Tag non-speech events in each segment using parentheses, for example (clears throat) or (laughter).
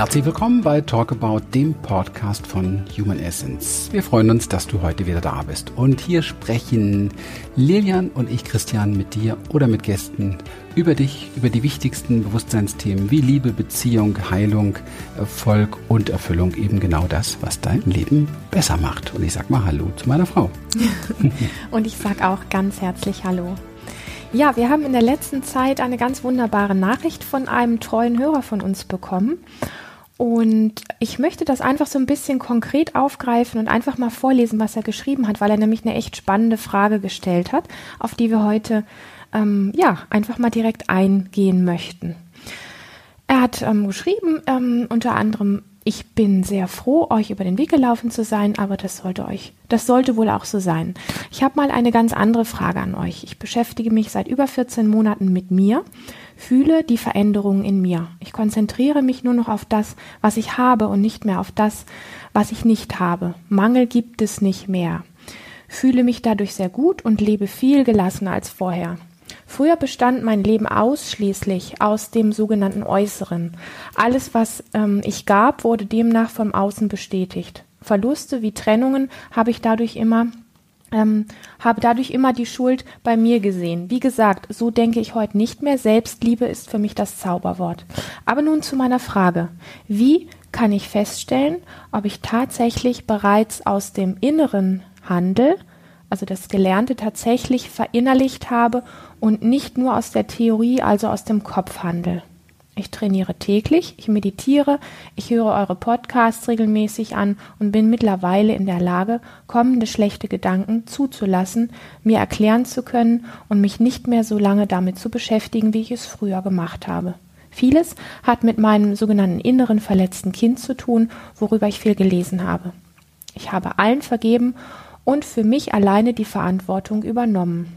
Herzlich willkommen bei Talk About, dem Podcast von Human Essence. Wir freuen uns, dass du heute wieder da bist. Und hier sprechen Lilian und ich, Christian, mit dir oder mit Gästen über dich, über die wichtigsten Bewusstseinsthemen wie Liebe, Beziehung, Heilung, Erfolg und Erfüllung. Eben genau das, was dein Leben besser macht. Und ich sag mal Hallo zu meiner Frau. (laughs) und ich sag auch ganz herzlich Hallo. Ja, wir haben in der letzten Zeit eine ganz wunderbare Nachricht von einem treuen Hörer von uns bekommen. Und ich möchte das einfach so ein bisschen konkret aufgreifen und einfach mal vorlesen, was er geschrieben hat, weil er nämlich eine echt spannende Frage gestellt hat, auf die wir heute ähm, ja einfach mal direkt eingehen möchten. Er hat ähm, geschrieben, ähm, unter anderem, ich bin sehr froh, euch über den Weg gelaufen zu sein, aber das sollte euch, das sollte wohl auch so sein. Ich habe mal eine ganz andere Frage an euch. Ich beschäftige mich seit über 14 Monaten mit mir, fühle die Veränderungen in mir. Ich konzentriere mich nur noch auf das, was ich habe und nicht mehr auf das, was ich nicht habe. Mangel gibt es nicht mehr. Fühle mich dadurch sehr gut und lebe viel gelassener als vorher. Früher bestand mein Leben ausschließlich aus dem sogenannten Äußeren. Alles, was ähm, ich gab, wurde demnach vom Außen bestätigt. Verluste wie Trennungen habe ich dadurch immer ähm, habe dadurch immer die Schuld bei mir gesehen. Wie gesagt, so denke ich heute nicht mehr. Selbstliebe ist für mich das Zauberwort. Aber nun zu meiner Frage. Wie kann ich feststellen, ob ich tatsächlich bereits aus dem Inneren handel, also das Gelernte tatsächlich verinnerlicht habe und nicht nur aus der Theorie, also aus dem Kopf handel. Ich trainiere täglich, ich meditiere, ich höre eure Podcasts regelmäßig an und bin mittlerweile in der Lage, kommende schlechte Gedanken zuzulassen, mir erklären zu können und mich nicht mehr so lange damit zu beschäftigen, wie ich es früher gemacht habe. Vieles hat mit meinem sogenannten inneren verletzten Kind zu tun, worüber ich viel gelesen habe. Ich habe allen vergeben und für mich alleine die Verantwortung übernommen.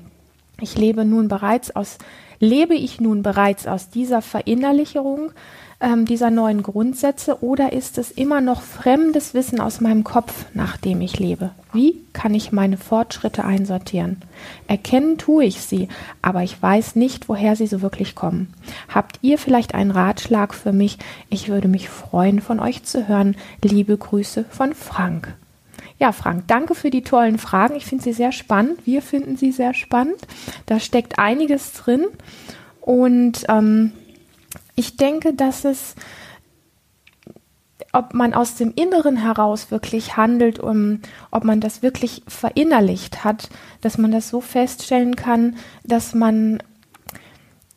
Ich lebe nun bereits aus, lebe ich nun bereits aus dieser Verinnerlichung ähm, dieser neuen Grundsätze oder ist es immer noch fremdes Wissen aus meinem Kopf, nach dem ich lebe? Wie kann ich meine Fortschritte einsortieren? Erkennen tue ich sie, aber ich weiß nicht, woher sie so wirklich kommen. Habt ihr vielleicht einen Ratschlag für mich? Ich würde mich freuen, von euch zu hören. Liebe Grüße von Frank. Ja, Frank, danke für die tollen Fragen. Ich finde sie sehr spannend. Wir finden sie sehr spannend. Da steckt einiges drin. Und ähm, ich denke, dass es, ob man aus dem Inneren heraus wirklich handelt, um, ob man das wirklich verinnerlicht hat, dass man das so feststellen kann, dass man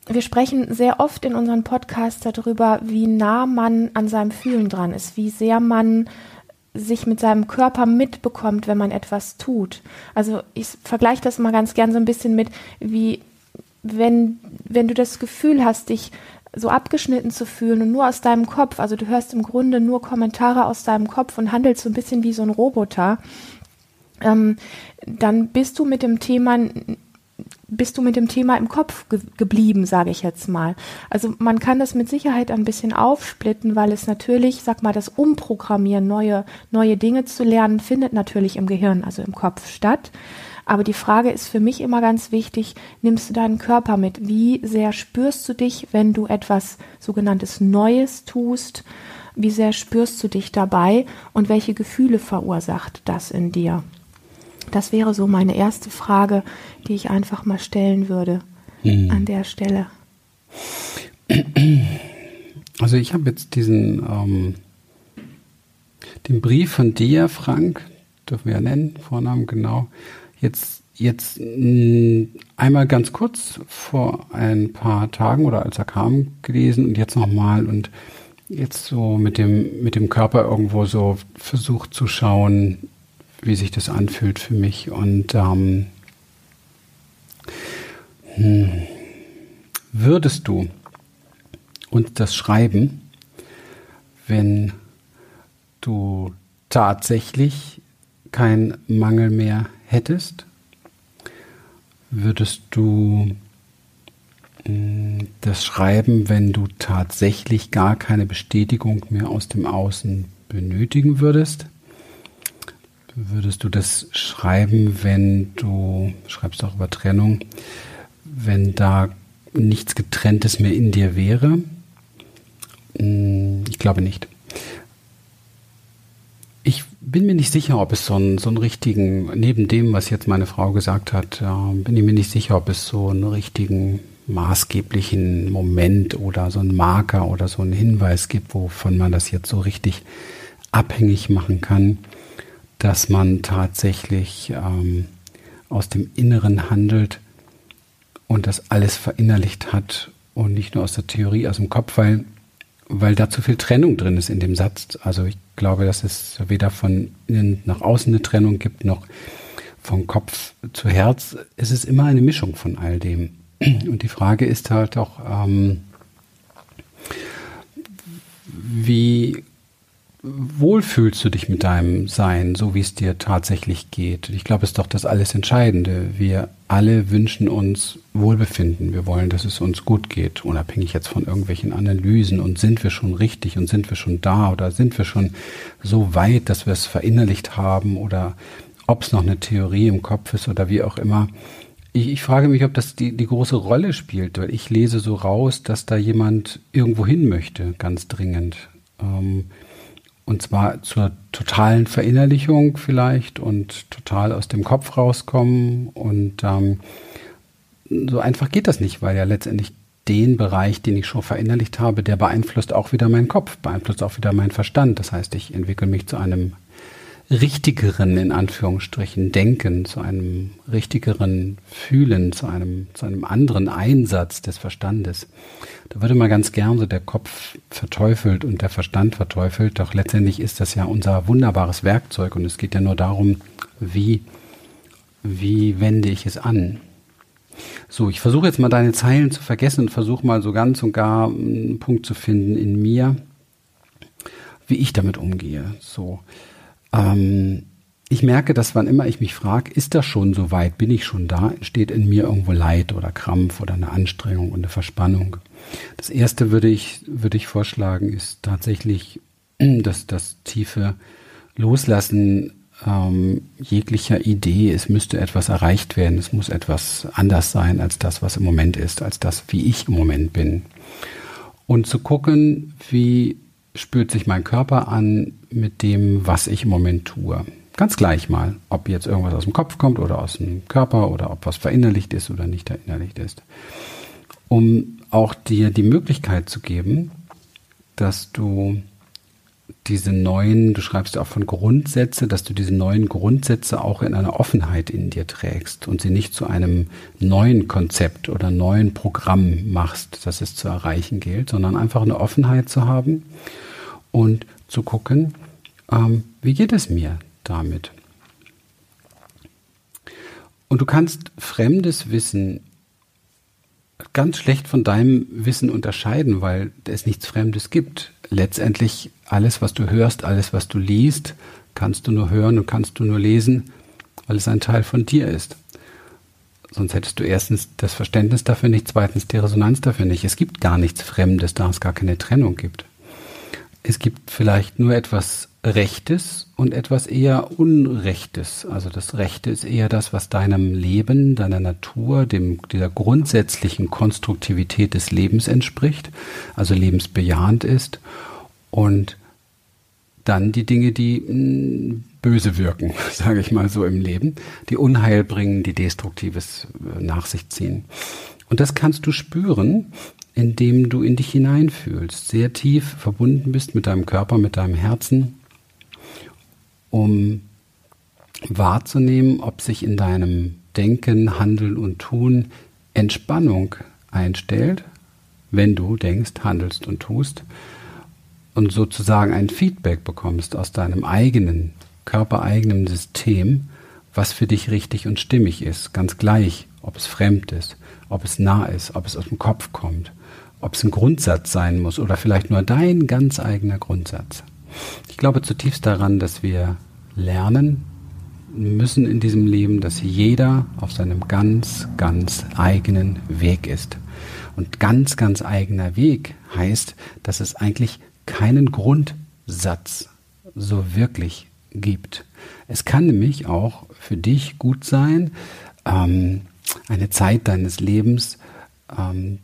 wir sprechen sehr oft in unseren Podcasts darüber, wie nah man an seinem Fühlen dran ist, wie sehr man sich mit seinem Körper mitbekommt, wenn man etwas tut. Also ich vergleiche das mal ganz gern so ein bisschen mit, wie wenn, wenn du das Gefühl hast, dich so abgeschnitten zu fühlen und nur aus deinem Kopf, also du hörst im Grunde nur Kommentare aus deinem Kopf und handelst so ein bisschen wie so ein Roboter, ähm, dann bist du mit dem Thema bist du mit dem Thema im Kopf ge geblieben, sage ich jetzt mal. Also man kann das mit Sicherheit ein bisschen aufsplitten, weil es natürlich, sag mal, das Umprogrammieren, neue, neue Dinge zu lernen, findet natürlich im Gehirn, also im Kopf statt. Aber die Frage ist für mich immer ganz wichtig, nimmst du deinen Körper mit? Wie sehr spürst du dich, wenn du etwas sogenanntes Neues tust? Wie sehr spürst du dich dabei und welche Gefühle verursacht das in dir? Das wäre so meine erste Frage, die ich einfach mal stellen würde hm. an der Stelle. Also ich habe jetzt diesen ähm, den Brief von dir, Frank, dürfen wir ja nennen, Vornamen genau, jetzt jetzt einmal ganz kurz vor ein paar Tagen oder als er kam gelesen und jetzt nochmal und jetzt so mit dem mit dem Körper irgendwo so versucht zu schauen, wie sich das anfühlt für mich. Und ähm, hm, würdest du uns das schreiben, wenn du tatsächlich keinen Mangel mehr hättest? Würdest du hm, das schreiben, wenn du tatsächlich gar keine Bestätigung mehr aus dem Außen benötigen würdest? Würdest du das schreiben, wenn du, schreibst auch über Trennung, wenn da nichts Getrenntes mehr in dir wäre? Hm, ich glaube nicht. bin mir nicht sicher, ob es so einen, so einen richtigen, neben dem, was jetzt meine Frau gesagt hat, äh, bin ich mir nicht sicher, ob es so einen richtigen maßgeblichen Moment oder so einen Marker oder so einen Hinweis gibt, wovon man das jetzt so richtig abhängig machen kann, dass man tatsächlich ähm, aus dem Inneren handelt und das alles verinnerlicht hat und nicht nur aus der Theorie, aus dem Kopf, weil, weil da zu viel Trennung drin ist in dem Satz. Also ich glaube, dass es weder von innen nach außen eine Trennung gibt, noch vom Kopf zu Herz. Es ist immer eine Mischung von all dem. Und die Frage ist halt auch, ähm, wie wohl fühlst du dich mit deinem Sein, so wie es dir tatsächlich geht? Ich glaube, es ist doch das alles Entscheidende. Wir alle wünschen uns Wohlbefinden. Wir wollen, dass es uns gut geht, unabhängig jetzt von irgendwelchen Analysen. Und sind wir schon richtig und sind wir schon da oder sind wir schon so weit, dass wir es verinnerlicht haben oder ob es noch eine Theorie im Kopf ist oder wie auch immer. Ich, ich frage mich, ob das die, die große Rolle spielt, weil ich lese so raus, dass da jemand irgendwo hin möchte, ganz dringend. Ähm, und zwar zur totalen Verinnerlichung vielleicht und total aus dem Kopf rauskommen. Und ähm, so einfach geht das nicht, weil ja letztendlich den Bereich, den ich schon verinnerlicht habe, der beeinflusst auch wieder meinen Kopf, beeinflusst auch wieder meinen Verstand. Das heißt, ich entwickle mich zu einem richtigeren, in Anführungsstrichen, Denken, zu einem richtigeren Fühlen, zu einem, zu einem anderen Einsatz des Verstandes. Da würde man ganz gern so der Kopf verteufelt und der Verstand verteufelt, doch letztendlich ist das ja unser wunderbares Werkzeug und es geht ja nur darum, wie, wie wende ich es an. So, ich versuche jetzt mal deine Zeilen zu vergessen und versuche mal so ganz und gar einen Punkt zu finden in mir, wie ich damit umgehe. So, ähm, ich merke, dass wann immer ich mich frage, ist das schon so weit, bin ich schon da, entsteht in mir irgendwo Leid oder Krampf oder eine Anstrengung und eine Verspannung. Das erste würde ich, würde ich vorschlagen, ist tatsächlich (clears throat) dass das tiefe Loslassen ähm, jeglicher Idee, es müsste etwas erreicht werden, es muss etwas anders sein als das, was im Moment ist, als das, wie ich im Moment bin. Und zu gucken, wie spürt sich mein Körper an mit dem, was ich im Moment tue. Ganz gleich mal, ob jetzt irgendwas aus dem Kopf kommt oder aus dem Körper oder ob was verinnerlicht ist oder nicht verinnerlicht ist. Um auch dir die Möglichkeit zu geben, dass du diese neuen, du schreibst auch von Grundsätze, dass du diese neuen Grundsätze auch in einer Offenheit in dir trägst und sie nicht zu einem neuen Konzept oder neuen Programm machst, das es zu erreichen gilt, sondern einfach eine Offenheit zu haben und zu gucken, ähm, wie geht es mir damit? Und du kannst fremdes Wissen ganz schlecht von deinem Wissen unterscheiden, weil es nichts Fremdes gibt. Letztendlich alles, was du hörst, alles, was du liest, kannst du nur hören und kannst du nur lesen, weil es ein Teil von dir ist. Sonst hättest du erstens das Verständnis dafür nicht, zweitens die Resonanz dafür nicht. Es gibt gar nichts Fremdes, da es gar keine Trennung gibt es gibt vielleicht nur etwas Rechtes und etwas eher Unrechtes. Also das Rechte ist eher das, was deinem Leben, deiner Natur, dem, dieser grundsätzlichen Konstruktivität des Lebens entspricht, also lebensbejahend ist. Und dann die Dinge, die hm, böse wirken, (laughs) sage ich mal so im Leben, die Unheil bringen, die Destruktives äh, nach sich ziehen. Und das kannst du spüren, in dem du in dich hineinfühlst, sehr tief verbunden bist mit deinem Körper, mit deinem Herzen, um wahrzunehmen, ob sich in deinem Denken, Handeln und Tun Entspannung einstellt, wenn du denkst, handelst und tust und sozusagen ein Feedback bekommst aus deinem eigenen, körpereigenen System, was für dich richtig und stimmig ist, ganz gleich, ob es fremd ist, ob es nah ist, ob es aus dem Kopf kommt ob es ein Grundsatz sein muss oder vielleicht nur dein ganz eigener Grundsatz. Ich glaube zutiefst daran, dass wir lernen müssen in diesem Leben, dass jeder auf seinem ganz, ganz eigenen Weg ist. Und ganz, ganz eigener Weg heißt, dass es eigentlich keinen Grundsatz so wirklich gibt. Es kann nämlich auch für dich gut sein, ähm, eine Zeit deines Lebens ähm,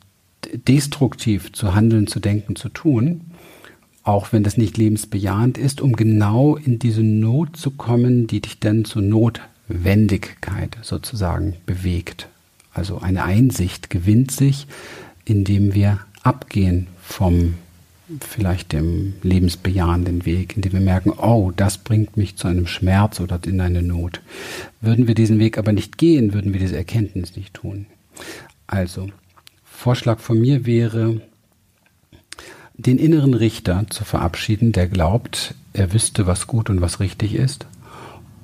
destruktiv zu handeln, zu denken, zu tun. auch wenn das nicht lebensbejahend ist, um genau in diese Not zu kommen, die dich dann zur Notwendigkeit sozusagen bewegt. Also eine Einsicht gewinnt sich, indem wir abgehen vom vielleicht dem lebensbejahenden Weg, indem wir merken, oh, das bringt mich zu einem Schmerz oder in eine Not. Würden wir diesen Weg aber nicht gehen, würden wir diese Erkenntnis nicht tun. Also, Vorschlag von mir wäre, den inneren Richter zu verabschieden, der glaubt, er wüsste, was gut und was richtig ist,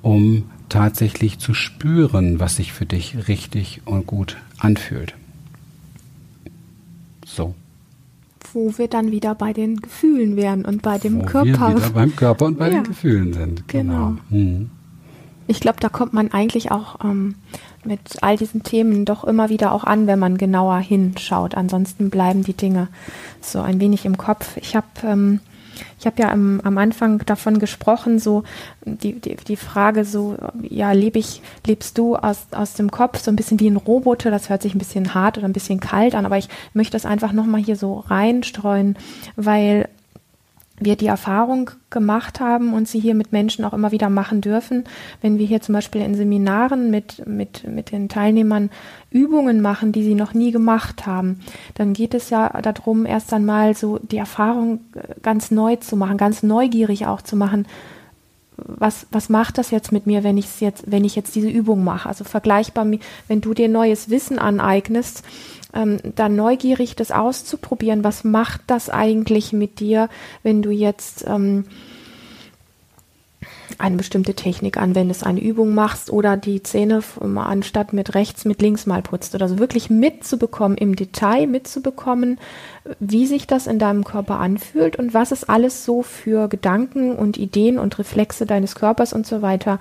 um tatsächlich zu spüren, was sich für dich richtig und gut anfühlt. So. Wo wir dann wieder bei den Gefühlen wären und bei dem Wo Körper. Wir wieder beim Körper und bei ja. den Gefühlen sind. Genau. genau. Hm. Ich glaube, da kommt man eigentlich auch ähm, mit all diesen Themen doch immer wieder auch an, wenn man genauer hinschaut. Ansonsten bleiben die Dinge so ein wenig im Kopf. Ich habe ähm, ich habe ja am, am Anfang davon gesprochen, so die, die, die Frage so, ja, lebe ich, lebst du aus, aus dem Kopf so ein bisschen wie ein Roboter, das hört sich ein bisschen hart oder ein bisschen kalt an, aber ich möchte das einfach nochmal hier so reinstreuen, weil wir die Erfahrung gemacht haben und sie hier mit Menschen auch immer wieder machen dürfen, wenn wir hier zum Beispiel in Seminaren mit, mit, mit den Teilnehmern Übungen machen, die sie noch nie gemacht haben, dann geht es ja darum, erst einmal so die Erfahrung ganz neu zu machen, ganz neugierig auch zu machen, was, was macht das jetzt mit mir, wenn ich jetzt, wenn ich jetzt diese Übung mache? Also vergleichbar, wenn du dir neues Wissen aneignest, ähm, dann neugierig das auszuprobieren, was macht das eigentlich mit dir, wenn du jetzt ähm, eine bestimmte Technik anwendest, eine Übung machst oder die Zähne anstatt mit rechts mit links mal putzt oder so wirklich mitzubekommen, im Detail mitzubekommen, wie sich das in deinem Körper anfühlt und was es alles so für Gedanken und Ideen und Reflexe deines Körpers und so weiter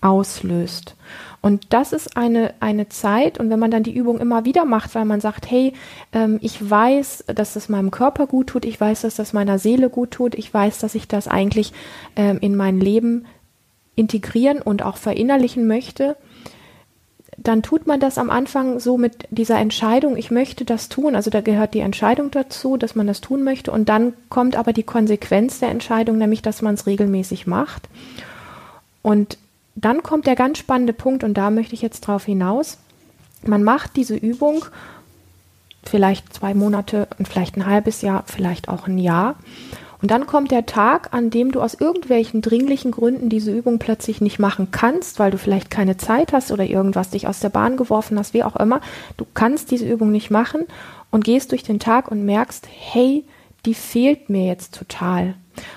auslöst. Und das ist eine, eine Zeit, und wenn man dann die Übung immer wieder macht, weil man sagt, hey, ähm, ich weiß, dass das meinem Körper gut tut, ich weiß, dass das meiner Seele gut tut, ich weiß, dass ich das eigentlich ähm, in mein Leben integrieren und auch verinnerlichen möchte, dann tut man das am Anfang so mit dieser Entscheidung, ich möchte das tun. Also da gehört die Entscheidung dazu, dass man das tun möchte. Und dann kommt aber die Konsequenz der Entscheidung, nämlich dass man es regelmäßig macht. Und dann kommt der ganz spannende Punkt und da möchte ich jetzt drauf hinaus. Man macht diese Übung vielleicht zwei Monate und vielleicht ein halbes Jahr, vielleicht auch ein Jahr. Und dann kommt der Tag, an dem du aus irgendwelchen dringlichen Gründen diese Übung plötzlich nicht machen kannst, weil du vielleicht keine Zeit hast oder irgendwas dich aus der Bahn geworfen hast, wie auch immer. Du kannst diese Übung nicht machen und gehst durch den Tag und merkst, hey, die fehlt mir jetzt total.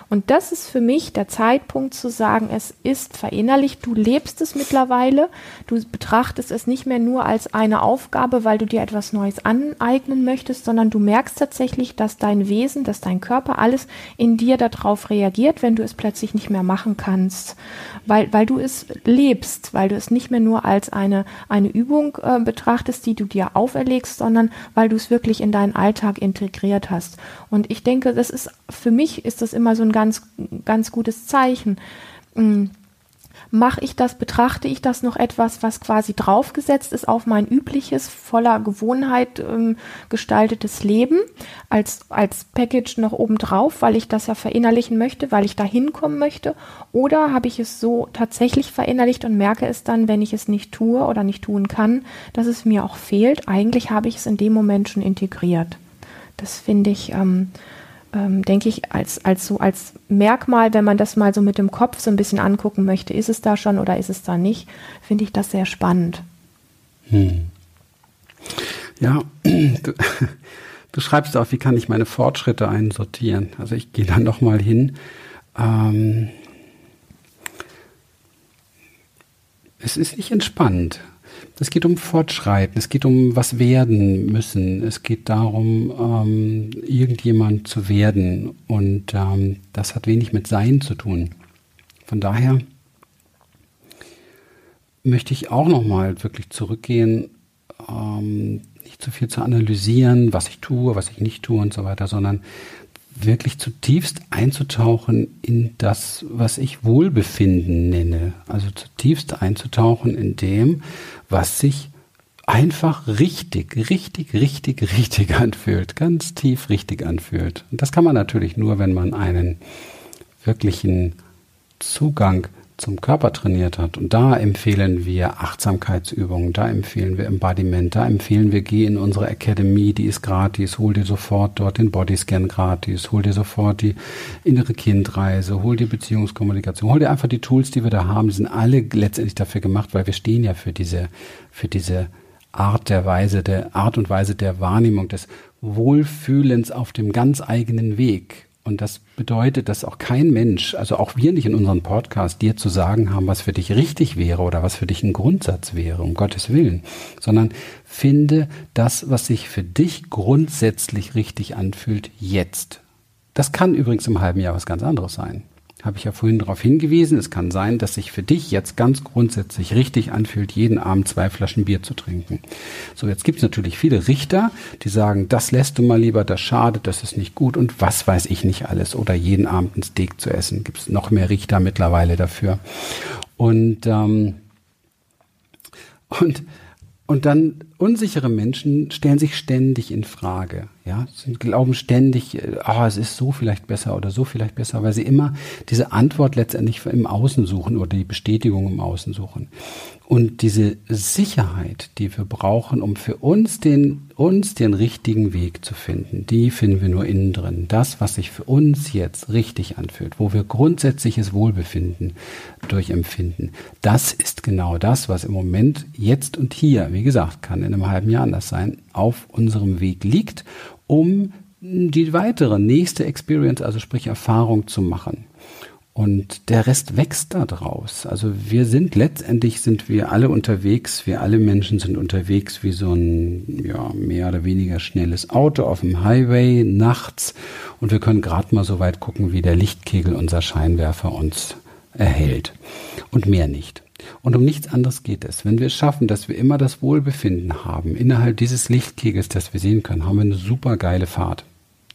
Und das ist für mich der Zeitpunkt zu sagen, es ist verinnerlicht, du lebst es mittlerweile, du betrachtest es nicht mehr nur als eine Aufgabe, weil du dir etwas Neues aneignen möchtest, sondern du merkst tatsächlich, dass dein Wesen, dass dein Körper, alles in dir darauf reagiert, wenn du es plötzlich nicht mehr machen kannst, weil, weil du es lebst, weil du es nicht mehr nur als eine, eine Übung äh, betrachtest, die du dir auferlegst, sondern weil du es wirklich in deinen Alltag integriert hast. Und ich denke, das ist, für mich ist das immer mal so ein ganz, ganz gutes Zeichen. Hm. Mache ich das, betrachte ich das noch etwas, was quasi draufgesetzt ist auf mein übliches, voller Gewohnheit ähm, gestaltetes Leben als, als Package noch obendrauf, weil ich das ja verinnerlichen möchte, weil ich da hinkommen möchte? Oder habe ich es so tatsächlich verinnerlicht und merke es dann, wenn ich es nicht tue oder nicht tun kann, dass es mir auch fehlt? Eigentlich habe ich es in dem Moment schon integriert. Das finde ich ähm, ähm, denke ich, als, als so als Merkmal, wenn man das mal so mit dem Kopf so ein bisschen angucken möchte, ist es da schon oder ist es da nicht, finde ich das sehr spannend. Hm. Ja, (clears throat) du, du, schreibst auch, wie kann ich meine Fortschritte einsortieren? Also ich gehe da nochmal hin. Ähm, es ist nicht entspannt. Es geht um Fortschreiten, es geht um was werden müssen, es geht darum, ähm, irgendjemand zu werden und ähm, das hat wenig mit Sein zu tun. Von daher möchte ich auch nochmal wirklich zurückgehen, ähm, nicht zu viel zu analysieren, was ich tue, was ich nicht tue und so weiter, sondern wirklich zutiefst einzutauchen in das, was ich Wohlbefinden nenne. Also zutiefst einzutauchen in dem, was sich einfach richtig, richtig, richtig, richtig (laughs) anfühlt, ganz tief richtig anfühlt. Und das kann man natürlich nur, wenn man einen wirklichen Zugang zum Körper trainiert hat. Und da empfehlen wir Achtsamkeitsübungen, da empfehlen wir Embodiment, da empfehlen wir, geh in unsere Akademie, die ist gratis, hol dir sofort dort den Bodyscan gratis, hol dir sofort die innere Kindreise, hol dir Beziehungskommunikation, hol dir einfach die Tools, die wir da haben, die sind alle letztendlich dafür gemacht, weil wir stehen ja für diese, für diese Art der Weise, der Art und Weise der Wahrnehmung, des Wohlfühlens auf dem ganz eigenen Weg. Und das bedeutet, dass auch kein Mensch, also auch wir nicht in unserem Podcast, dir zu sagen haben, was für dich richtig wäre oder was für dich ein Grundsatz wäre, um Gottes Willen, sondern finde das, was sich für dich grundsätzlich richtig anfühlt, jetzt. Das kann übrigens im halben Jahr was ganz anderes sein habe ich ja vorhin darauf hingewiesen. Es kann sein, dass sich für dich jetzt ganz grundsätzlich richtig anfühlt, jeden Abend zwei Flaschen Bier zu trinken. So, jetzt gibt es natürlich viele Richter, die sagen, das lässt du mal lieber, das schadet, das ist nicht gut und was weiß ich nicht alles. Oder jeden Abend ein Steak zu essen. Gibt es noch mehr Richter mittlerweile dafür. Und, ähm, und und dann unsichere Menschen stellen sich ständig in Frage, ja, sie glauben ständig, ah, oh, es ist so vielleicht besser oder so vielleicht besser, weil sie immer diese Antwort letztendlich im Außen suchen oder die Bestätigung im Außen suchen. Und diese Sicherheit, die wir brauchen, um für uns den, uns den richtigen Weg zu finden, die finden wir nur innen drin. Das, was sich für uns jetzt richtig anfühlt, wo wir grundsätzliches Wohlbefinden durchempfinden, das ist genau das, was im Moment jetzt und hier, wie gesagt, kann in einem halben Jahr anders sein, auf unserem Weg liegt, um die weitere nächste Experience, also sprich Erfahrung zu machen. Und der Rest wächst da draus. Also wir sind letztendlich sind wir alle unterwegs, wir alle Menschen sind unterwegs wie so ein ja, mehr oder weniger schnelles Auto auf dem Highway nachts und wir können gerade mal so weit gucken, wie der Lichtkegel unser Scheinwerfer uns erhält und mehr nicht. Und um nichts anderes geht es. Wenn wir es schaffen, dass wir immer das Wohlbefinden haben innerhalb dieses Lichtkegels, das wir sehen können, haben wir eine super geile Fahrt.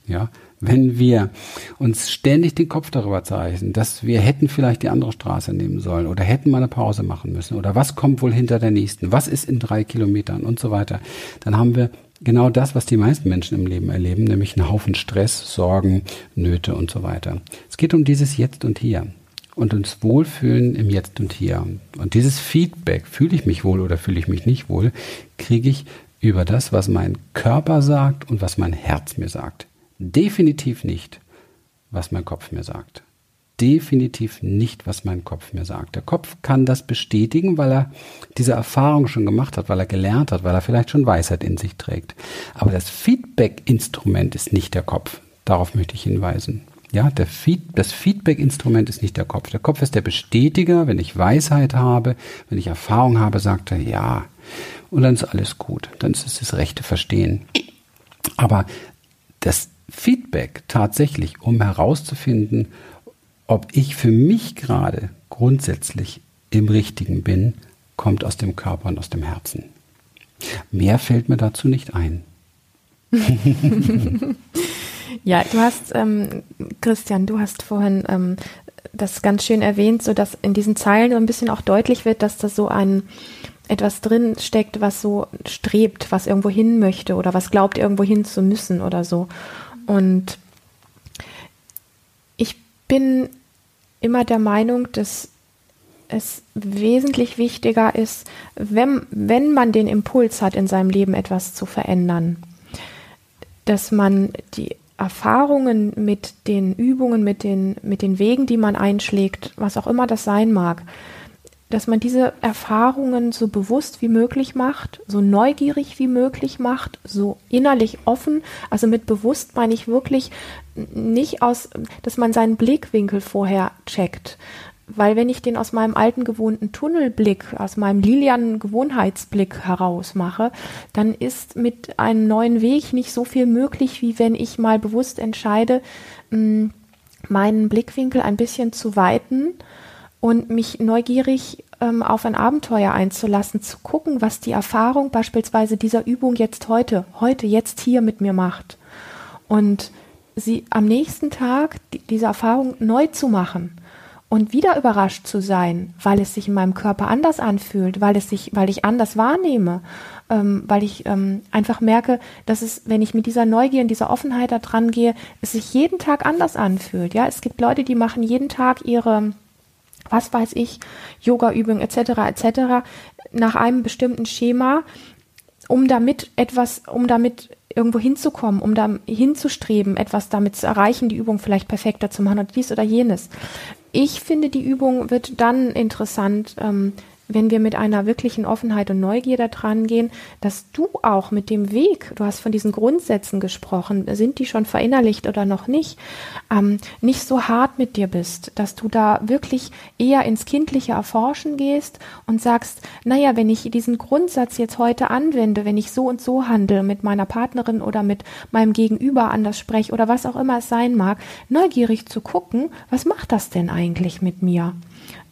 Ja, wenn wir uns ständig den Kopf darüber zeichnen, dass wir hätten vielleicht die andere Straße nehmen sollen oder hätten mal eine Pause machen müssen oder was kommt wohl hinter der nächsten, was ist in drei Kilometern und so weiter, dann haben wir genau das, was die meisten Menschen im Leben erleben, nämlich einen Haufen Stress, Sorgen, Nöte und so weiter. Es geht um dieses Jetzt und Hier und uns wohlfühlen im Jetzt und Hier. Und dieses Feedback, fühle ich mich wohl oder fühle ich mich nicht wohl, kriege ich über das, was mein Körper sagt und was mein Herz mir sagt. Definitiv nicht, was mein Kopf mir sagt. Definitiv nicht, was mein Kopf mir sagt. Der Kopf kann das bestätigen, weil er diese Erfahrung schon gemacht hat, weil er gelernt hat, weil er vielleicht schon Weisheit in sich trägt. Aber das Feedback-Instrument ist nicht der Kopf. Darauf möchte ich hinweisen. Ja, Feed, das Feedback-Instrument ist nicht der Kopf. Der Kopf ist der Bestätiger. Wenn ich Weisheit habe, wenn ich Erfahrung habe, sagt er ja. Und dann ist alles gut. Dann ist es das rechte Verstehen. Aber das Feedback tatsächlich, um herauszufinden, ob ich für mich gerade grundsätzlich im Richtigen bin, kommt aus dem Körper und aus dem Herzen. Mehr fällt mir dazu nicht ein. (laughs) ja, du hast, ähm, Christian, du hast vorhin ähm, das ganz schön erwähnt, so dass in diesen Zeilen so ein bisschen auch deutlich wird, dass da so ein etwas drin steckt, was so strebt, was irgendwo hin möchte oder was glaubt, irgendwo hin zu müssen oder so. Und ich bin immer der Meinung, dass es wesentlich wichtiger ist, wenn, wenn man den Impuls hat, in seinem Leben etwas zu verändern, dass man die Erfahrungen mit den Übungen, mit den, mit den Wegen, die man einschlägt, was auch immer das sein mag, dass man diese Erfahrungen so bewusst wie möglich macht, so neugierig wie möglich macht, so innerlich offen. Also mit bewusst meine ich wirklich nicht aus, dass man seinen Blickwinkel vorher checkt. Weil wenn ich den aus meinem alten gewohnten Tunnelblick, aus meinem lilianen Gewohnheitsblick heraus mache, dann ist mit einem neuen Weg nicht so viel möglich, wie wenn ich mal bewusst entscheide, meinen Blickwinkel ein bisschen zu weiten und mich neugierig ähm, auf ein Abenteuer einzulassen, zu gucken, was die Erfahrung beispielsweise dieser Übung jetzt heute, heute, jetzt hier mit mir macht. Und sie am nächsten Tag die, diese Erfahrung neu zu machen und wieder überrascht zu sein, weil es sich in meinem Körper anders anfühlt, weil es sich, weil ich anders wahrnehme, ähm, weil ich ähm, einfach merke, dass es, wenn ich mit dieser Neugier und dieser Offenheit da dran gehe, es sich jeden Tag anders anfühlt. Ja, es gibt Leute, die machen jeden Tag ihre was weiß ich, Yoga-Übungen etc. etc. nach einem bestimmten Schema, um damit etwas, um damit irgendwo hinzukommen, um da hinzustreben, etwas damit zu erreichen, die Übung vielleicht perfekter zu machen oder dies oder jenes. Ich finde, die Übung wird dann interessant, ähm, wenn wir mit einer wirklichen Offenheit und Neugier da dran gehen, dass du auch mit dem Weg, du hast von diesen Grundsätzen gesprochen, sind die schon verinnerlicht oder noch nicht, ähm, nicht so hart mit dir bist, dass du da wirklich eher ins kindliche Erforschen gehst und sagst, naja, wenn ich diesen Grundsatz jetzt heute anwende, wenn ich so und so handle mit meiner Partnerin oder mit meinem Gegenüber anders spreche oder was auch immer es sein mag, neugierig zu gucken, was macht das denn eigentlich mit mir?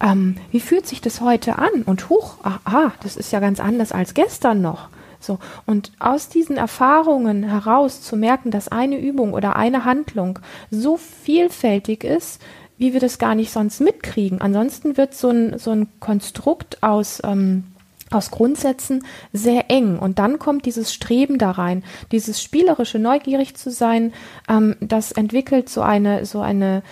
Ähm, wie fühlt sich das heute an? Und huch, aha, das ist ja ganz anders als gestern noch. So, und aus diesen Erfahrungen heraus zu merken, dass eine Übung oder eine Handlung so vielfältig ist, wie wir das gar nicht sonst mitkriegen. Ansonsten wird so ein, so ein Konstrukt aus, ähm, aus Grundsätzen sehr eng. Und dann kommt dieses Streben da rein, dieses spielerische, neugierig zu sein, ähm, das entwickelt so eine, so eine,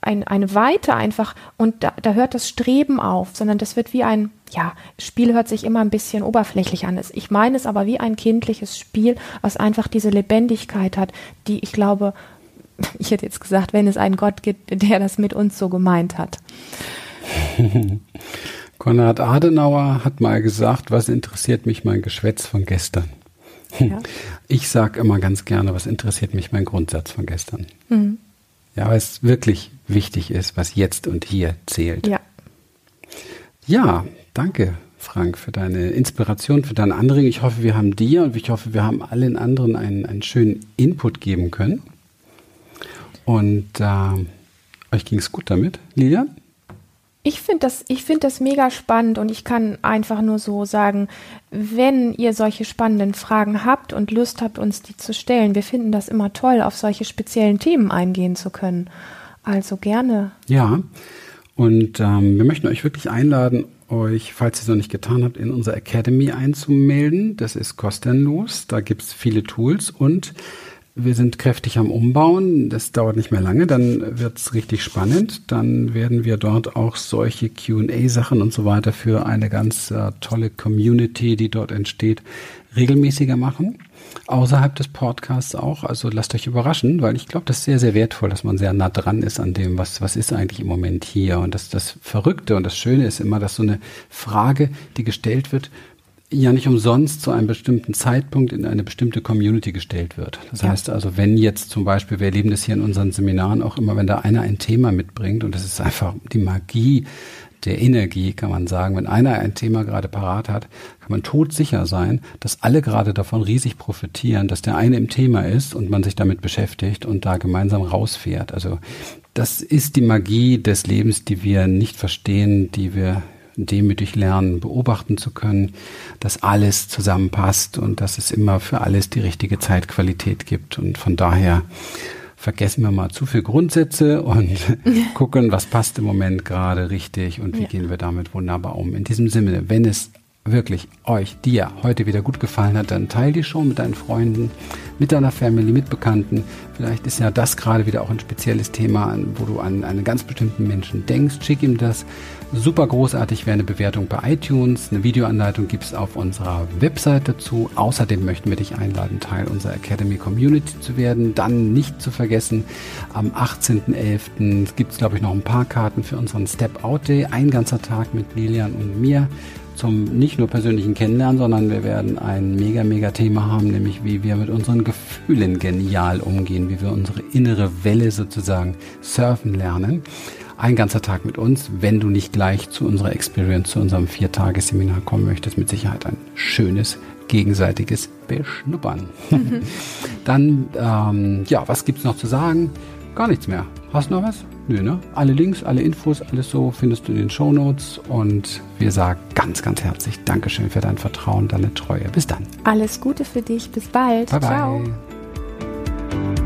ein, eine Weite einfach und da, da hört das Streben auf, sondern das wird wie ein, ja, Spiel hört sich immer ein bisschen oberflächlich an. Ich meine es aber wie ein kindliches Spiel, was einfach diese Lebendigkeit hat, die ich glaube, (laughs) ich hätte jetzt gesagt, wenn es einen Gott gibt, der das mit uns so gemeint hat. (laughs) Konrad Adenauer hat mal gesagt, was interessiert mich mein Geschwätz von gestern? Ja. (laughs) Ich sage immer ganz gerne, was interessiert mich mein Grundsatz von gestern. Mhm. Ja, weil es wirklich wichtig ist, was jetzt und hier zählt. Ja. Ja, danke, Frank, für deine Inspiration, für deine Anregung. Ich hoffe, wir haben dir und ich hoffe, wir haben allen anderen einen, einen schönen Input geben können. Und äh, euch ging es gut damit, Lilian? Ich finde das, ich finde das mega spannend und ich kann einfach nur so sagen, wenn ihr solche spannenden Fragen habt und Lust habt, uns die zu stellen, wir finden das immer toll, auf solche speziellen Themen eingehen zu können. Also gerne. Ja, und ähm, wir möchten euch wirklich einladen, euch, falls ihr es noch nicht getan habt, in unsere Academy einzumelden. Das ist kostenlos. Da gibt es viele Tools und wir sind kräftig am Umbauen. Das dauert nicht mehr lange, dann wird's richtig spannend. Dann werden wir dort auch solche QA-Sachen und so weiter für eine ganz äh, tolle Community, die dort entsteht, regelmäßiger machen. Außerhalb des Podcasts auch. Also lasst euch überraschen, weil ich glaube, das ist sehr, sehr wertvoll, dass man sehr nah dran ist an dem, was, was ist eigentlich im Moment hier. Und das, das Verrückte und das Schöne ist immer, dass so eine Frage, die gestellt wird, ja nicht umsonst zu einem bestimmten Zeitpunkt in eine bestimmte Community gestellt wird. Das ja. heißt also, wenn jetzt zum Beispiel, wir erleben das hier in unseren Seminaren auch immer, wenn da einer ein Thema mitbringt und das ist einfach die Magie der Energie, kann man sagen. Wenn einer ein Thema gerade parat hat, kann man todsicher sein, dass alle gerade davon riesig profitieren, dass der eine im Thema ist und man sich damit beschäftigt und da gemeinsam rausfährt. Also das ist die Magie des Lebens, die wir nicht verstehen, die wir demütig lernen, beobachten zu können, dass alles zusammenpasst und dass es immer für alles die richtige Zeitqualität gibt. Und von daher vergessen wir mal zu viel Grundsätze und (laughs) gucken, was passt im Moment gerade richtig und wie ja. gehen wir damit wunderbar um. In diesem Sinne, wenn es wirklich euch, dir heute wieder gut gefallen hat, dann teil die Show mit deinen Freunden, mit deiner Family, mit Bekannten. Vielleicht ist ja das gerade wieder auch ein spezielles Thema, wo du an einen ganz bestimmten Menschen denkst. Schick ihm das. Super großartig wäre eine Bewertung bei iTunes. Eine Videoanleitung gibt es auf unserer Website dazu. Außerdem möchten wir dich einladen, Teil unserer Academy Community zu werden. Dann nicht zu vergessen, am 18.11. gibt es, glaube ich, noch ein paar Karten für unseren Step Out Day. Ein ganzer Tag mit Lilian und mir zum nicht nur persönlichen Kennenlernen, sondern wir werden ein mega, mega Thema haben, nämlich wie wir mit unseren Gefühlen genial umgehen, wie wir unsere innere Welle sozusagen surfen lernen ein ganzer Tag mit uns, wenn du nicht gleich zu unserer Experience, zu unserem Viertagesseminar kommen möchtest. Mit Sicherheit ein schönes gegenseitiges Beschnuppern. Mhm. (laughs) Dann, ähm, ja, was gibt's noch zu sagen? Gar nichts mehr. Hast du noch was? Nö, ne? Alle Links, alle Infos, alles so findest du in den Show Notes. Und wir sagen ganz, ganz herzlich Dankeschön für dein Vertrauen, deine Treue. Bis dann. Alles Gute für dich. Bis bald. Bye, Ciao. Bye.